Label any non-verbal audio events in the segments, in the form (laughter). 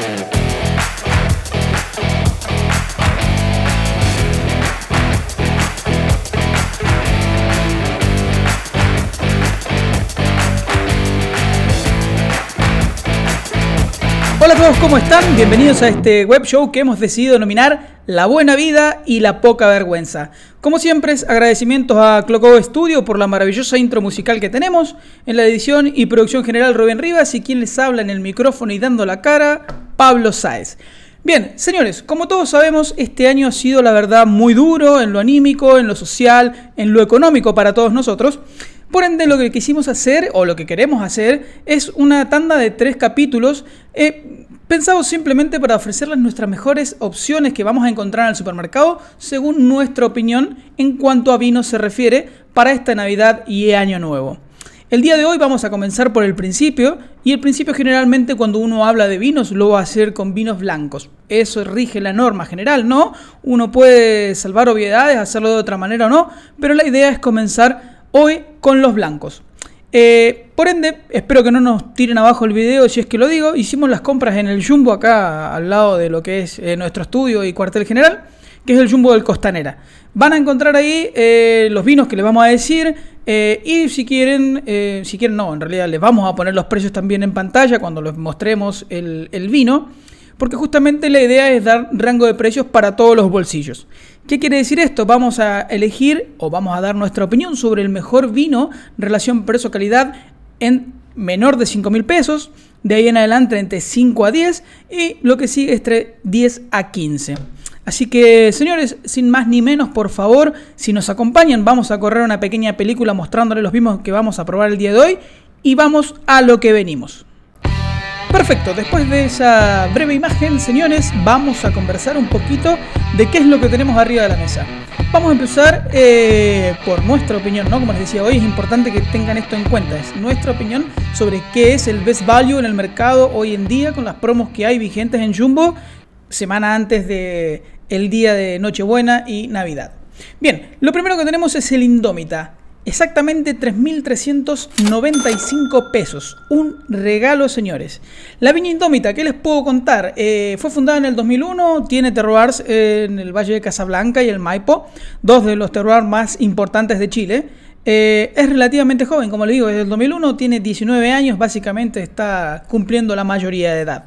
Bye. ¿Cómo están? Bienvenidos a este web show que hemos decidido denominar La Buena Vida y la Poca Vergüenza. Como siempre, agradecimientos a Cloco Studio por la maravillosa intro musical que tenemos. En la edición y producción general, Rubén Rivas y quien les habla en el micrófono y dando la cara, Pablo Sáez. Bien, señores, como todos sabemos, este año ha sido la verdad muy duro en lo anímico, en lo social, en lo económico para todos nosotros. Por ende, lo que quisimos hacer, o lo que queremos hacer, es una tanda de tres capítulos eh, pensados simplemente para ofrecerles nuestras mejores opciones que vamos a encontrar en el supermercado, según nuestra opinión en cuanto a vino se refiere, para esta Navidad y Año Nuevo. El día de hoy vamos a comenzar por el principio, y el principio generalmente cuando uno habla de vinos lo va a hacer con vinos blancos. Eso rige la norma general, ¿no? Uno puede salvar obviedades, hacerlo de otra manera o no, pero la idea es comenzar hoy con los blancos. Eh, por ende, espero que no nos tiren abajo el video si es que lo digo. Hicimos las compras en el Jumbo acá al lado de lo que es eh, nuestro estudio y cuartel general, que es el Jumbo del Costanera. Van a encontrar ahí eh, los vinos que les vamos a decir y si quieren, si quieren no, en realidad les vamos a poner los precios también en pantalla cuando les mostremos el, el vino porque justamente la idea es dar rango de precios para todos los bolsillos. ¿Qué quiere decir esto? Vamos a elegir o vamos a dar nuestra opinión sobre el mejor vino relación precio-calidad en menor de 5 mil pesos, de ahí en adelante entre 5 a 10 y lo que sigue entre 10 a 15. Así que, señores, sin más ni menos, por favor, si nos acompañan, vamos a correr una pequeña película mostrándoles los vinos que vamos a probar el día de hoy y vamos a lo que venimos. Perfecto, después de esa breve imagen, señores, vamos a conversar un poquito de qué es lo que tenemos arriba de la mesa. Vamos a empezar eh, por nuestra opinión, ¿no? Como les decía hoy, es importante que tengan esto en cuenta. Es nuestra opinión sobre qué es el best value en el mercado hoy en día con las promos que hay vigentes en Jumbo semana antes de el día de Nochebuena y Navidad. Bien, lo primero que tenemos es el Indómita. Exactamente 3.395 pesos. Un regalo, señores. La Viña Indómita, ¿qué les puedo contar? Eh, fue fundada en el 2001, tiene terroirs en el Valle de Casablanca y el Maipo, dos de los terroirs más importantes de Chile. Eh, es relativamente joven, como le digo, desde el 2001, tiene 19 años, básicamente está cumpliendo la mayoría de edad.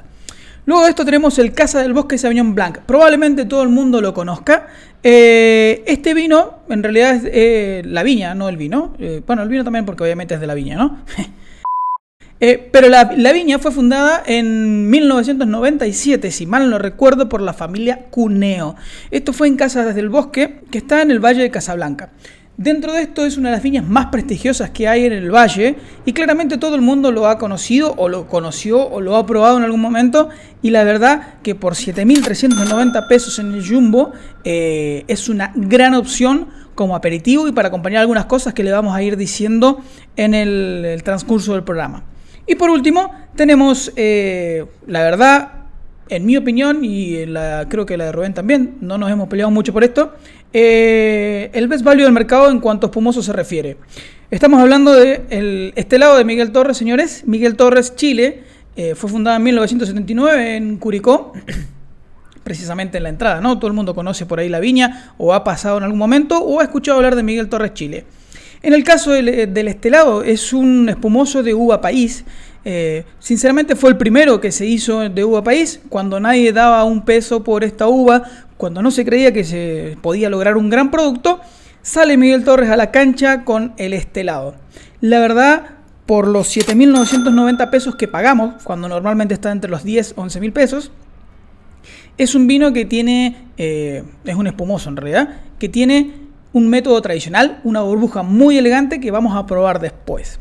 Luego de esto tenemos el Casa del Bosque Sauvignon Blanc. Probablemente todo el mundo lo conozca. Eh, este vino, en realidad es eh, la viña, no el vino. Eh, bueno, el vino también porque obviamente es de la viña, ¿no? (laughs) pero la, viña fue fundada en 1997, si mal no recuerdo, por la familia Cuneo. Esto fue en Casa del Bosque, que está en el Valle de Casablanca. Dentro de esto es una de las viñas más prestigiosas que hay en el valle y claramente todo el mundo lo ha conocido o lo conoció o lo ha probado en algún momento y la verdad que por 7.390 pesos en el Jumbo eh, es una gran opción como aperitivo y para acompañar algunas cosas que le vamos a ir diciendo en el, transcurso del programa. Y por último tenemos eh, la verdad en mi opinión, y creo que la de Rubén también, no nos hemos peleado mucho por esto, eh, el best value del mercado en cuanto a espumoso se refiere. Estamos hablando de este lado de Miguel Torres, señores. Miguel Torres, Chile, eh, fue fundada en 1979 en Curicó, (clears throat) precisamente en la entrada, ¿no? Todo el mundo conoce por ahí la viña, o ha pasado en algún momento, o ha escuchado hablar de Miguel Torres, Chile. En el caso del, del estelado, es un espumoso de uva país eh, sinceramente fue el primero que se hizo de uva país, cuando nadie daba un peso por esta uva, cuando no se creía que se podía lograr un gran producto, sale Miguel Torres a la cancha con el estelado. La verdad, por los 7.990 pesos que pagamos, cuando normalmente está entre los 10 11.000 pesos, es un vino que tiene, eh, es un espumoso en realidad, que tiene un método tradicional, una burbuja muy elegante que vamos a probar después.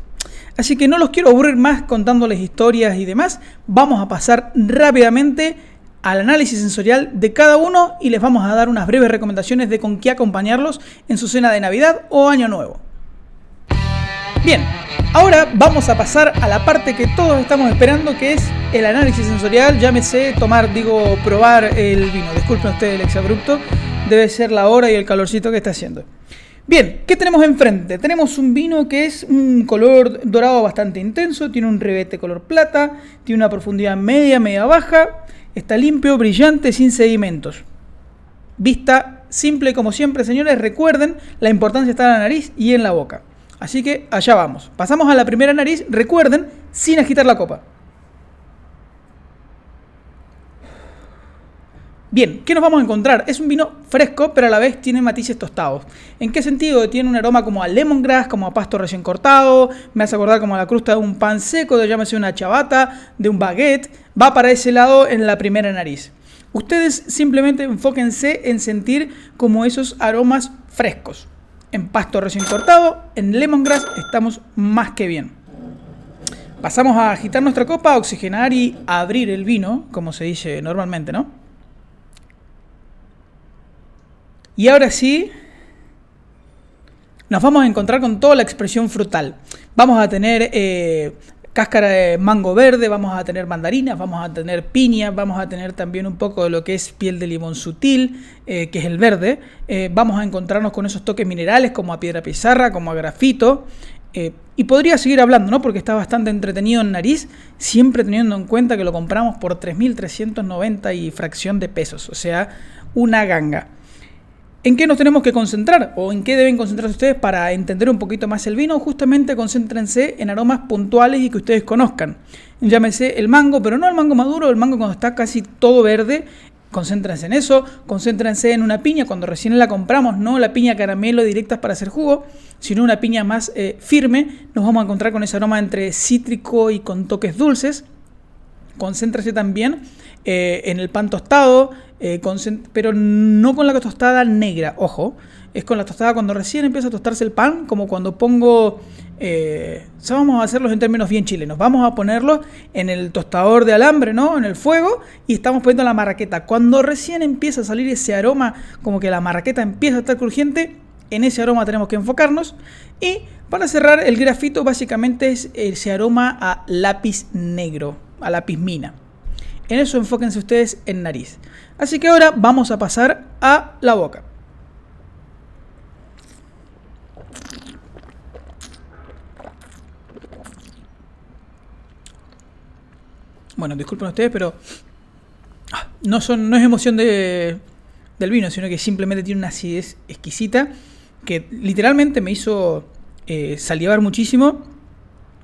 Así que no los quiero aburrir más contándoles historias y demás. Vamos a pasar rápidamente al análisis sensorial de cada uno y les vamos a dar unas breves recomendaciones de con qué acompañarlos en su cena de Navidad o Año Nuevo. Bien, ahora vamos a pasar a la parte que todos estamos esperando, que es el análisis sensorial. Llámese tomar, digo, probar el vino. Disculpen ustedes el exabrupto, debe ser la hora y el calorcito que está haciendo. Bien, ¿qué tenemos enfrente? Tenemos un vino que es un color dorado bastante intenso, tiene un revete color plata, tiene una profundidad media, media baja, Está limpio, brillante, sin sedimentos. Vista simple como siempre, señores. Recuerden, la importancia está en la nariz y en la boca. Así que allá vamos. Pasamos a la primera nariz. Recuerden, sin agitar la copa. Bien, ¿qué nos vamos a encontrar? Es un vino fresco, pero a la vez tiene matices tostados. ¿En qué sentido? Tiene un aroma como a lemongrass, como a pasto recién cortado, me hace acordar como a la crusta de un pan seco, de llámese una chabata, de un baguette. Va para ese lado en la primera nariz. Ustedes simplemente enfóquense en sentir como esos aromas frescos. En pasto recién cortado, en lemongrass estamos más que bien. Pasamos a agitar nuestra copa, oxigenar y abrir el vino, como se dice normalmente, ¿no? Y ahora sí, nos vamos a encontrar con toda la expresión frutal. Vamos a tener eh, cáscara de mango verde, vamos a tener mandarinas, vamos a tener piña, vamos a tener también un poco de lo que es piel de limón sutil, eh, que es el verde. Eh, vamos a encontrarnos con esos toques minerales como a piedra pizarra, como a grafito. y podría seguir hablando, ¿no? Porque está bastante entretenido en nariz, siempre teniendo en cuenta que lo compramos por 3.390 y fracción de pesos, o sea, una ganga. ¿En qué nos tenemos que concentrar o en qué deben concentrarse ustedes para entender un poquito más el vino? Justamente concéntrense en aromas puntuales y que ustedes conozcan. Llámese el mango, pero no el mango maduro, el mango cuando está casi todo verde. Concéntrense en eso, concéntrense en una piña cuando recién la compramos, no la piña caramelo directas para hacer jugo, sino una piña más eh, firme. Nos vamos a encontrar con ese aroma entre cítrico y con toques dulces. Concéntrese también eh, en el pan tostado, eh, pero no con la tostada negra, ojo, es con la tostada cuando recién empieza a tostarse el pan, como cuando pongo, eh, vamos a hacerlos en términos bien chilenos, vamos a ponerlo en el tostador de alambre, ¿no? En el fuego y estamos poniendo la marraqueta. Cuando recién empieza a salir ese aroma, como que la marraqueta empieza a estar crujiente, en ese aroma tenemos que enfocarnos. Y para cerrar, el grafito básicamente es ese aroma a lápiz negro, a lápiz mina. En eso enfóquense ustedes en nariz. Así que ahora vamos a pasar a la boca. Bueno, disculpen ustedes, pero ah, no, son, no es emoción de, del vino, sino que simplemente tiene una acidez exquisita que literalmente me hizo eh, salivar muchísimo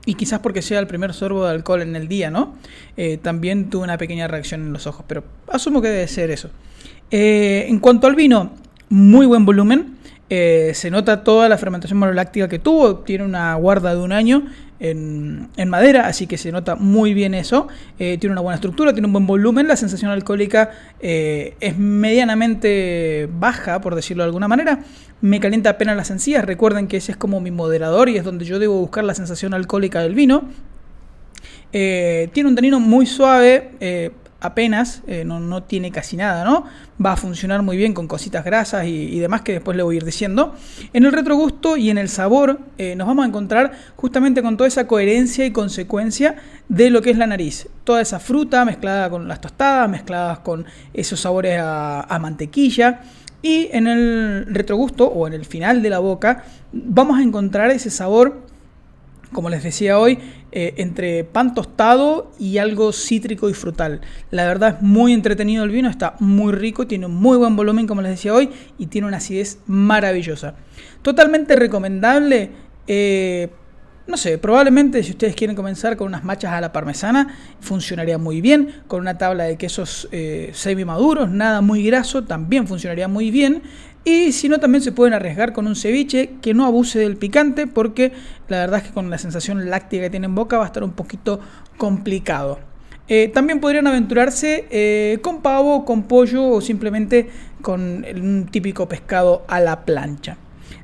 y quizás porque sea el primer sorbo de alcohol en el día, ¿no? Eh, también tuve una pequeña reacción en los ojos, pero asumo que debe ser eso. Eh, en cuanto al vino, muy buen volumen. Eh, se nota toda la fermentación maloláctica que tuvo, tiene una guarda de un año en, madera, así que se nota muy bien eso. tiene una buena estructura, tiene un buen volumen, la sensación alcohólica es medianamente baja, por decirlo de alguna manera me calienta apenas las encías. Recuerden que ese es como mi moderador y es donde yo debo buscar la sensación alcohólica del vino. Eh, tiene un tanino muy suave, eh, apenas, eh, no, tiene casi nada, ¿no? Va a funcionar muy bien con cositas grasas y, demás que después le voy a ir diciendo. En el retrogusto y en el sabor nos vamos a encontrar justamente con toda esa coherencia y consecuencia de lo que es la nariz. Toda esa fruta mezclada con las tostadas, mezcladas con esos sabores a mantequilla. Y en el retrogusto o en el final de la boca vamos a encontrar ese sabor, como les decía hoy, eh, entre pan tostado y algo cítrico y frutal. La verdad es muy entretenido el vino, está muy rico, tiene un muy buen volumen, como les decía hoy, y tiene una acidez maravillosa. Totalmente recomendable. Eh, no sé, probablemente si ustedes quieren comenzar con unas machas a la parmesana, funcionaría muy bien. Con una tabla de quesos eh, semi maduros, nada muy graso, también funcionaría muy bien. Y si no, también se pueden arriesgar con un ceviche que no abuse del picante, porque la verdad es que con la sensación láctea que tiene en boca va a estar un poquito complicado. Eh, también podrían aventurarse eh, con pavo, con pollo o simplemente con un típico pescado a la plancha.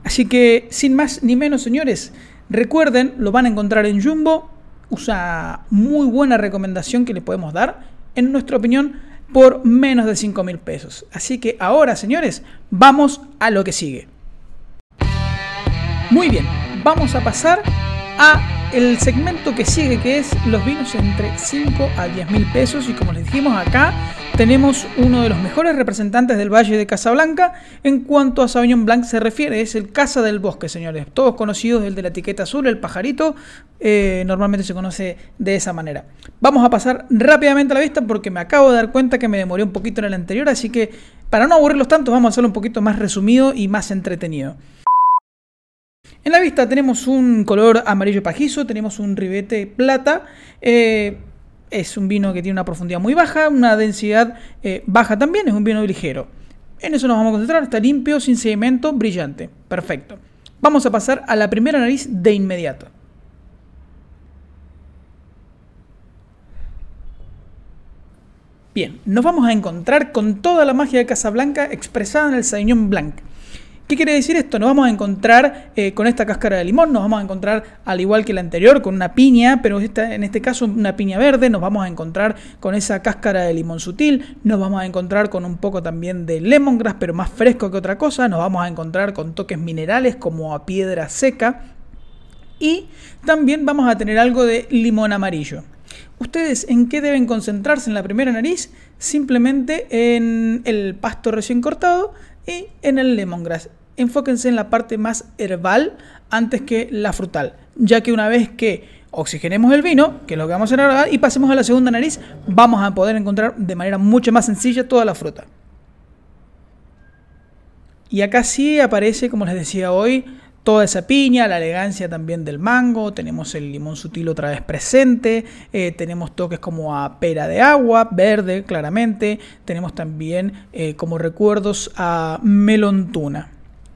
Así que, sin más ni menos, señores, Recuerden, lo van a encontrar en Jumbo. Usa muy buena recomendación que le podemos dar, en nuestra opinión, por menos de 5 mil pesos. Así que ahora, señores, vamos a lo que sigue. Muy bien, vamos a pasar a el segmento que sigue, que es los vinos entre 5 a 10 mil pesos. Y como les dijimos acá, tenemos uno de los mejores representantes del Valle de Casablanca en cuanto a Sauvignon Blanc se refiere, es el Casa del Bosque, señores. Todos conocidos, el de la etiqueta azul, el pajarito, eh, normalmente se conoce de esa manera. Vamos a pasar rápidamente a la vista porque me acabo de dar cuenta que me demoré un poquito en el anterior, así que para no aburrirlos tanto vamos a hacerlo un poquito más resumido y más entretenido. En la vista tenemos un color amarillo pajizo, tenemos un ribete plata. Eh, es un vino que tiene una profundidad muy baja, una densidad eh, baja también, es un vino ligero. En eso nos vamos a concentrar, está limpio, sin sedimento, brillante. Perfecto. Vamos a pasar a la primera nariz de inmediato. Bien, nos vamos a encontrar con toda la magia de Casablanca expresada en el Sauvignon Blanc. ¿Qué quiere decir esto? Nos vamos a encontrar eh, con esta cáscara de limón, nos vamos a encontrar al igual que la anterior con una piña, pero en este caso una piña verde, nos vamos a encontrar con esa cáscara de limón sutil, nos vamos a encontrar con un poco también de lemongrass, pero más fresco que otra cosa, nos vamos a encontrar con toques minerales como a piedra seca y también vamos a tener algo de limón amarillo. ¿Ustedes en qué deben concentrarse en la primera nariz? Simplemente en el pasto recién cortado, y en el lemongrass. Enfóquense en la parte más herbal antes que la frutal, ya que una vez que oxigenemos el vino, que es lo que vamos a hacer y pasemos a la segunda nariz, vamos a poder encontrar de manera mucho más sencilla toda la fruta. Y acá sí aparece, como les decía hoy, toda esa piña, la elegancia también del mango, tenemos el limón sutil otra vez presente, eh, tenemos toques como a pera de agua, verde claramente, tenemos también eh, como recuerdos a melón tuna.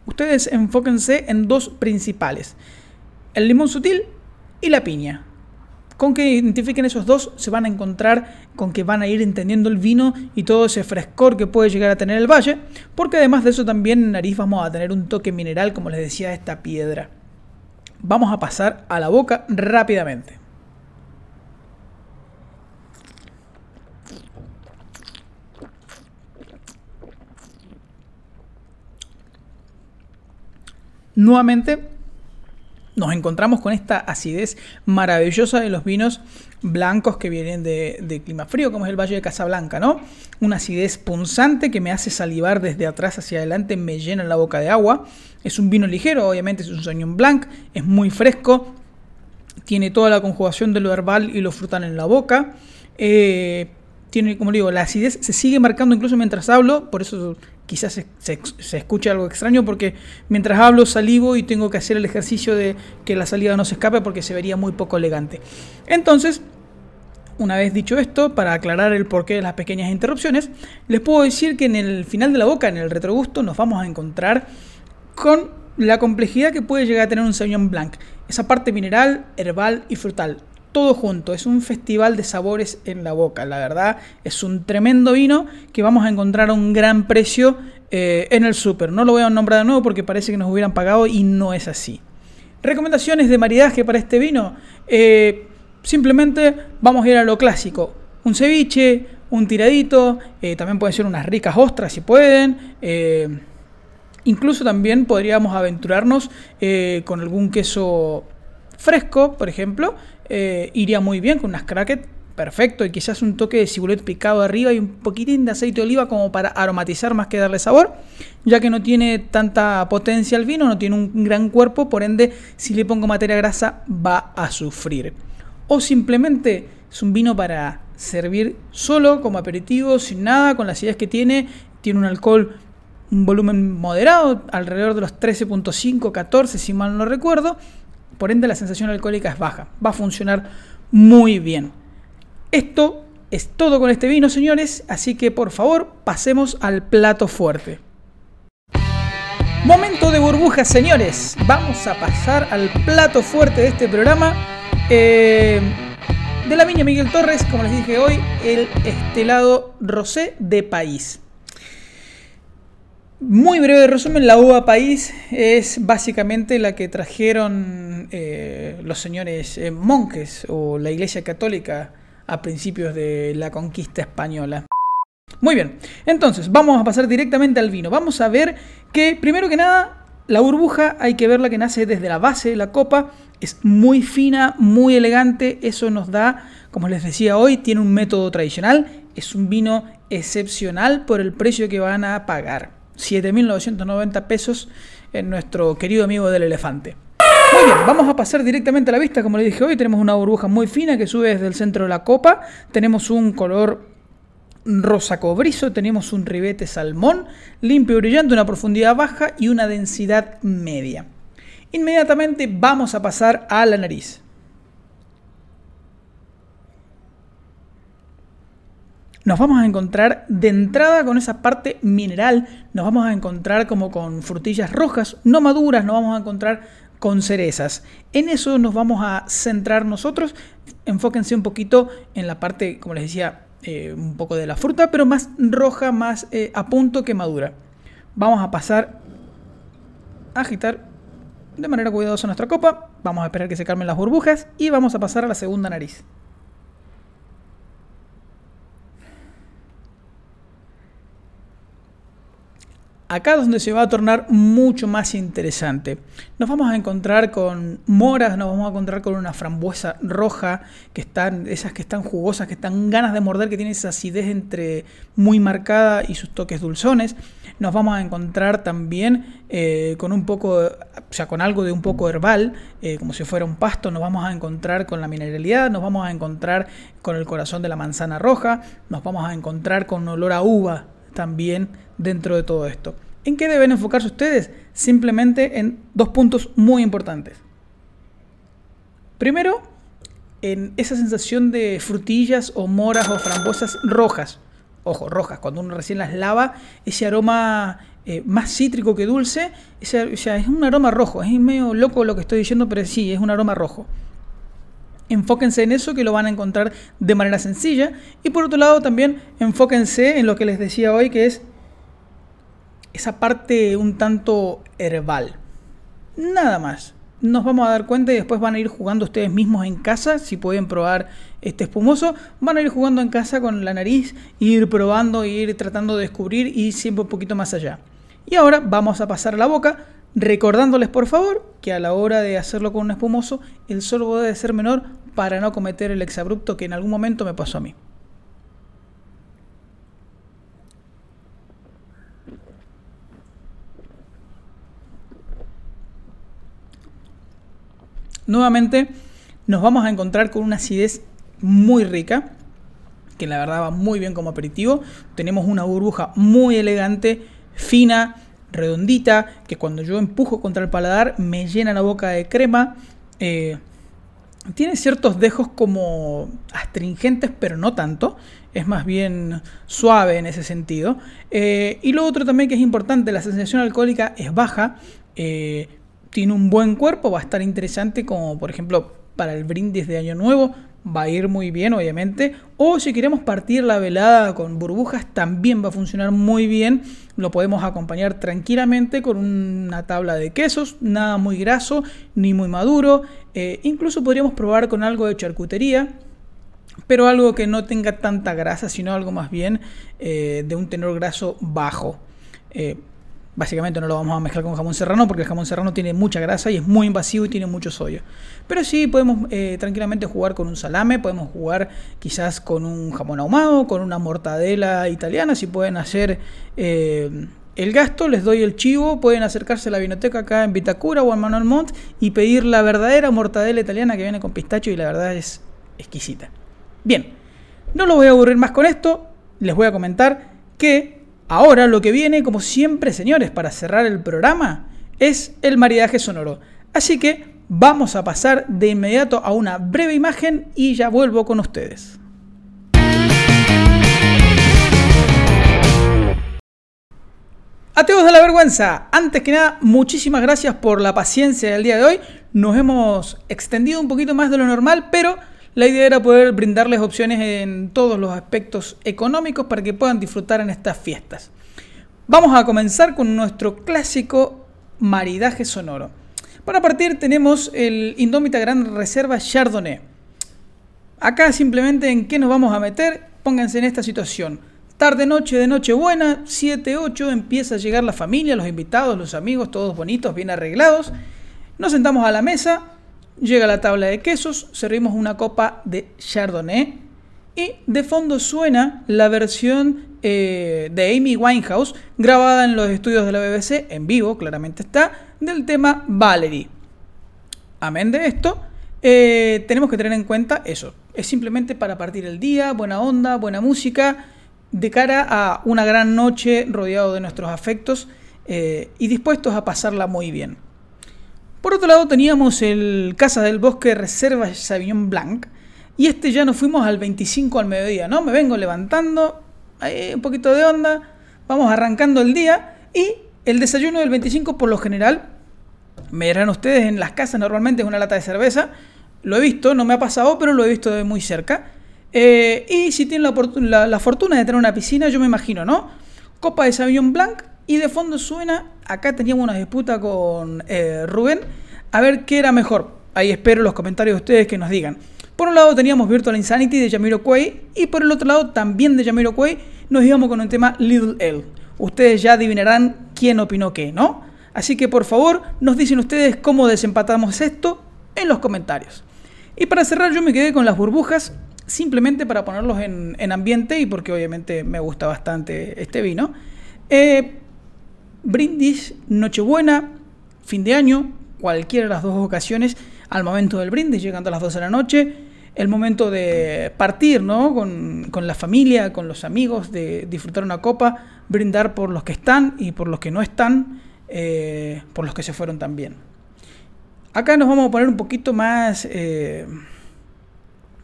Ustedes enfóquense en dos principales, el limón sutil y la piña. Con que identifiquen esos dos se van a encontrar con que van a ir entendiendo el vino y todo ese frescor que puede llegar a tener el valle, porque además de eso también en nariz vamos a tener un toque mineral, como les decía, esta piedra. Vamos a pasar a la boca rápidamente. Nuevamente nos encontramos con esta acidez maravillosa de los vinos blancos que vienen de, clima frío, como es el Valle de Casablanca, ¿no? Una acidez punzante que me hace salivar desde atrás hacia adelante, me llena la boca de agua. Es un vino ligero, obviamente es un Sauvignon Blanc, es muy fresco, tiene toda la conjugación de lo herbal y lo frutal en la boca. Eh, tiene, como digo, la acidez se sigue marcando incluso mientras hablo, por eso quizás se, escuche algo extraño, porque mientras hablo salivo y tengo que hacer el ejercicio de que la salida no se escape porque se vería muy poco elegante. Entonces, una vez dicho esto, para aclarar el porqué de las pequeñas interrupciones, les puedo decir que en el final de la boca, en el retrogusto, nos vamos a encontrar con la complejidad que puede llegar a tener un Sauvignon Blanc. Esa parte mineral, herbal y frutal todo junto. Es un festival de sabores en la boca. La verdad, es un tremendo vino que vamos a encontrar a un gran precio eh, en el súper. No lo voy a nombrar de nuevo porque parece que nos hubieran pagado y no es así. Recomendaciones de maridaje para este vino. Eh, simplemente vamos a ir a lo clásico. Un ceviche, un tiradito, eh, también pueden ser unas ricas ostras si pueden. incluso también podríamos aventurarnos con algún queso fresco, por ejemplo, eh, iría muy bien con unas crackets, perfecto, y quizás un toque de cibulet picado arriba y un poquitín de aceite de oliva como para aromatizar más que darle sabor, ya que no tiene tanta potencia el vino, no tiene un gran cuerpo, por ende, si le pongo materia grasa va a sufrir. O simplemente es un vino para servir solo, como aperitivo, sin nada, con las ideas que tiene, tiene un alcohol un volumen moderado, alrededor de los 13.5, 14 si mal no recuerdo, por ende, la sensación alcohólica es baja. Va a funcionar muy bien. Esto es todo con este vino, señores. Así que por favor, pasemos al plato fuerte. Momento de burbujas, señores. Vamos a pasar al plato fuerte de este programa. Eh, de la viña Miguel Torres, como les dije hoy, el estelado rosé de país. Muy breve resumen, la uva país es básicamente la que trajeron eh, los señores eh, monjes o la Iglesia Católica a principios de la conquista española. Muy bien, entonces vamos a pasar directamente al vino. Vamos a ver que primero que nada la burbuja hay que verla que nace desde la base de la copa, es muy fina, muy elegante, eso nos da, como les decía hoy, tiene un método tradicional, es un vino excepcional por el precio que van a pagar. 7.990 pesos en nuestro querido amigo del elefante. Muy bien, vamos a pasar directamente a la vista. Como les dije hoy, tenemos una burbuja muy fina que sube desde el centro de la copa. Tenemos un color rosa cobrizo, tenemos un ribete salmón, limpio y brillante, una profundidad baja y una densidad media. Inmediatamente vamos a pasar a la nariz. Nos vamos a encontrar de entrada con esa parte mineral, nos vamos a encontrar como con frutillas rojas, no maduras, nos vamos a encontrar con cerezas. En eso nos vamos a centrar nosotros. Enfóquense un poquito en la parte, como les decía, eh, un poco de la fruta, pero más roja, más eh, a punto que madura. Vamos a pasar a agitar de manera cuidadosa nuestra copa. Vamos a esperar que se calmen las burbujas y vamos a pasar a la segunda nariz. Acá es donde se va a tornar mucho más interesante. Nos vamos a encontrar con moras, nos vamos a encontrar con una frambuesa roja, que están, esas que están jugosas, que están ganas de morder, que tienen esa acidez entre muy marcada y sus toques dulzones. Nos vamos a encontrar también eh, con un poco, o sea, con algo de un poco herbal, eh, como si fuera un pasto. Nos vamos a encontrar con la mineralidad, nos vamos a encontrar con el corazón de la manzana roja, nos vamos a encontrar con olor a uva también dentro de todo esto. ¿En qué deben enfocarse ustedes? Simplemente en dos puntos muy importantes. Primero, en esa sensación de frutillas o moras o frambuesas rojas. Ojo, rojas, cuando uno recién las lava, ese aroma eh, más cítrico que dulce, ese, es un aroma rojo. Es medio loco lo que estoy diciendo, pero sí, es un aroma rojo. Enfóquense en eso que lo van a encontrar de manera sencilla. Y por otro lado también enfóquense en lo que les decía hoy, que es esa parte un tanto herbal. Nada más. Nos vamos a dar cuenta y después van a ir jugando ustedes mismos en casa. Si pueden probar este espumoso, van a ir jugando en casa con la nariz, ir probando, ir tratando de descubrir y siempre un poquito más allá. Y ahora vamos a pasar la boca, recordándoles por favor que a la hora de hacerlo con un espumoso, el sorbo debe ser menor para no cometer el exabrupto que en algún momento me pasó a mí. Nuevamente nos vamos a encontrar con una acidez muy rica, que la verdad va muy bien como aperitivo. Tenemos una burbuja muy elegante, fina, redondita, que cuando yo empujo contra el paladar me llena la boca de crema. Eh, tiene ciertos dejos como astringentes, pero no tanto. Es más bien suave en ese sentido. Eh, y lo otro también que es importante, la sensación alcohólica es baja. Eh, tiene un buen cuerpo, va a estar interesante como por ejemplo para el brindis de Año Nuevo. Va a ir muy bien, obviamente. O si queremos partir la velada con burbujas, también va a funcionar muy bien. Lo podemos acompañar tranquilamente con una tabla de quesos, nada muy graso ni muy maduro. Eh, incluso podríamos probar con algo de charcutería, pero algo que no tenga tanta grasa, sino algo más bien eh, de un tenor graso bajo. Eh, básicamente no lo vamos a mezclar con jamón serrano porque el jamón serrano tiene mucha grasa y es muy invasivo y tiene mucho sodio. Pero sí podemos tranquilamente jugar con un salame, podemos jugar quizás con un jamón ahumado, con una mortadela italiana, si pueden hacer el gasto, les doy el chivo, pueden acercarse a la vinoteca acá en Vitacura o en Manuel Montt y pedir la verdadera mortadela italiana que viene con pistacho y la verdad es exquisita. Bien, no los voy a aburrir más con esto, les voy a comentar que ahora lo que viene, como siempre señores, para cerrar el programa, es el maridaje sonoro. Así que vamos a pasar de inmediato a una breve imagen y ya vuelvo con ustedes. Ateos de la vergüenza, antes que nada, muchísimas gracias por la paciencia del día de hoy. Nos hemos extendido un poquito más de lo normal, pero la idea era poder brindarles opciones en todos los aspectos económicos para que puedan disfrutar en estas fiestas. Vamos a comenzar con nuestro clásico maridaje sonoro. Para partir tenemos el Indómita Gran Reserva Chardonnay. Acá simplemente en qué nos vamos a meter, pónganse en esta situación Tarde, noche de noche buena, 7, 8, empieza a llegar la familia, los invitados, los amigos, todos bonitos, bien arreglados. Nos sentamos a la mesa, llega la tabla de quesos, servimos una copa de Chardonnay Y de fondo suena la versión eh, de Amy Winehouse, grabada en los estudios de la BBC, en vivo, claramente está, del tema Valerie. Amén de esto, eh, tenemos que tener en cuenta eso. Es simplemente para partir el día, buena onda, buena música, de cara a una gran noche rodeado de nuestros afectos eh, y dispuestos a pasarla muy bien. Por otro lado teníamos el Casa del Bosque Reserva Sauvignon Blanc y este ya nos fuimos al 25 al mediodía, ¿no? Me vengo levantando, hay un poquito de onda, vamos arrancando el día y el desayuno del 25 por lo general, me dirán ustedes en las casas normalmente es una lata de cerveza, lo he visto, no me ha pasado, pero lo he visto de muy cerca. Eh, y si tienen la, fortuna de tener una piscina, yo me imagino, ¿no? Copa de Sauvignon Blanc y de fondo suena, acá teníamos una disputa con eh, Rubén, a ver qué era mejor. Ahí espero los comentarios de ustedes que nos digan. Por un lado teníamos Virtual Insanity de Jamiroquai y por el otro lado también de Jamiroquai nos íbamos con un tema Little L. Ustedes ya adivinarán quién opinó qué, ¿no? Así que por favor nos dicen ustedes cómo desempatamos esto en los comentarios. Y para cerrar yo me quedé con las burbujas simplemente para ponerlos en, ambiente y porque obviamente me gusta bastante este vino. Eh, brindis, Nochebuena, fin de año, cualquiera de las dos ocasiones, al momento del brindis, llegando a las 12 de la noche, el momento de partir, ¿no? Con, la familia, con los amigos, de disfrutar una copa, brindar por los que están y por los que no están, eh, por los que se fueron también. Acá nos vamos a poner un poquito más, eh,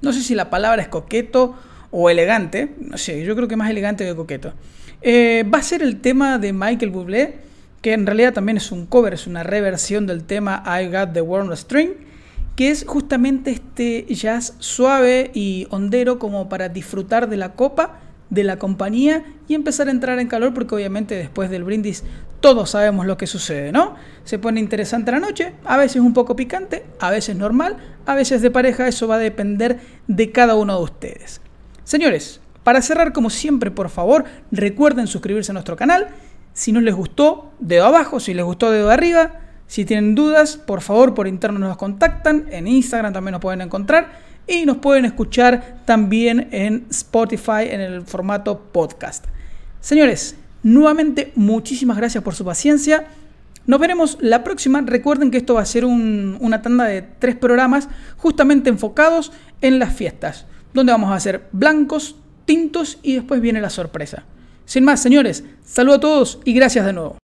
no sé si la palabra es coqueto o elegante, no sé, yo creo que más elegante que coqueto. Eh, va a ser el tema de Michael Bublé, que en realidad también es un cover, es una reversión del tema I Got the World String que es justamente este jazz suave y hondero como para disfrutar de la copa, de la compañía y empezar a entrar en calor porque obviamente después del brindis todos sabemos lo que sucede, ¿no? Se pone interesante la noche, a veces un poco picante, a veces normal, a veces de pareja, eso va a depender de cada uno de ustedes. Señores, para cerrar como siempre, por favor, recuerden suscribirse a nuestro canal. Si no les gustó, dedo abajo, si les gustó, dedo arriba. Si tienen dudas, por favor, por interno nos contactan. En Instagram también nos pueden encontrar. Y nos pueden escuchar también en Spotify en el formato podcast. Señores, nuevamente muchísimas gracias por su paciencia. Nos veremos la próxima. Recuerden que esto va a ser una tanda de tres programas justamente enfocados en las fiestas, donde vamos a hacer blancos, tintos y después viene la sorpresa. Sin más, señores, saludo a todos y gracias de nuevo.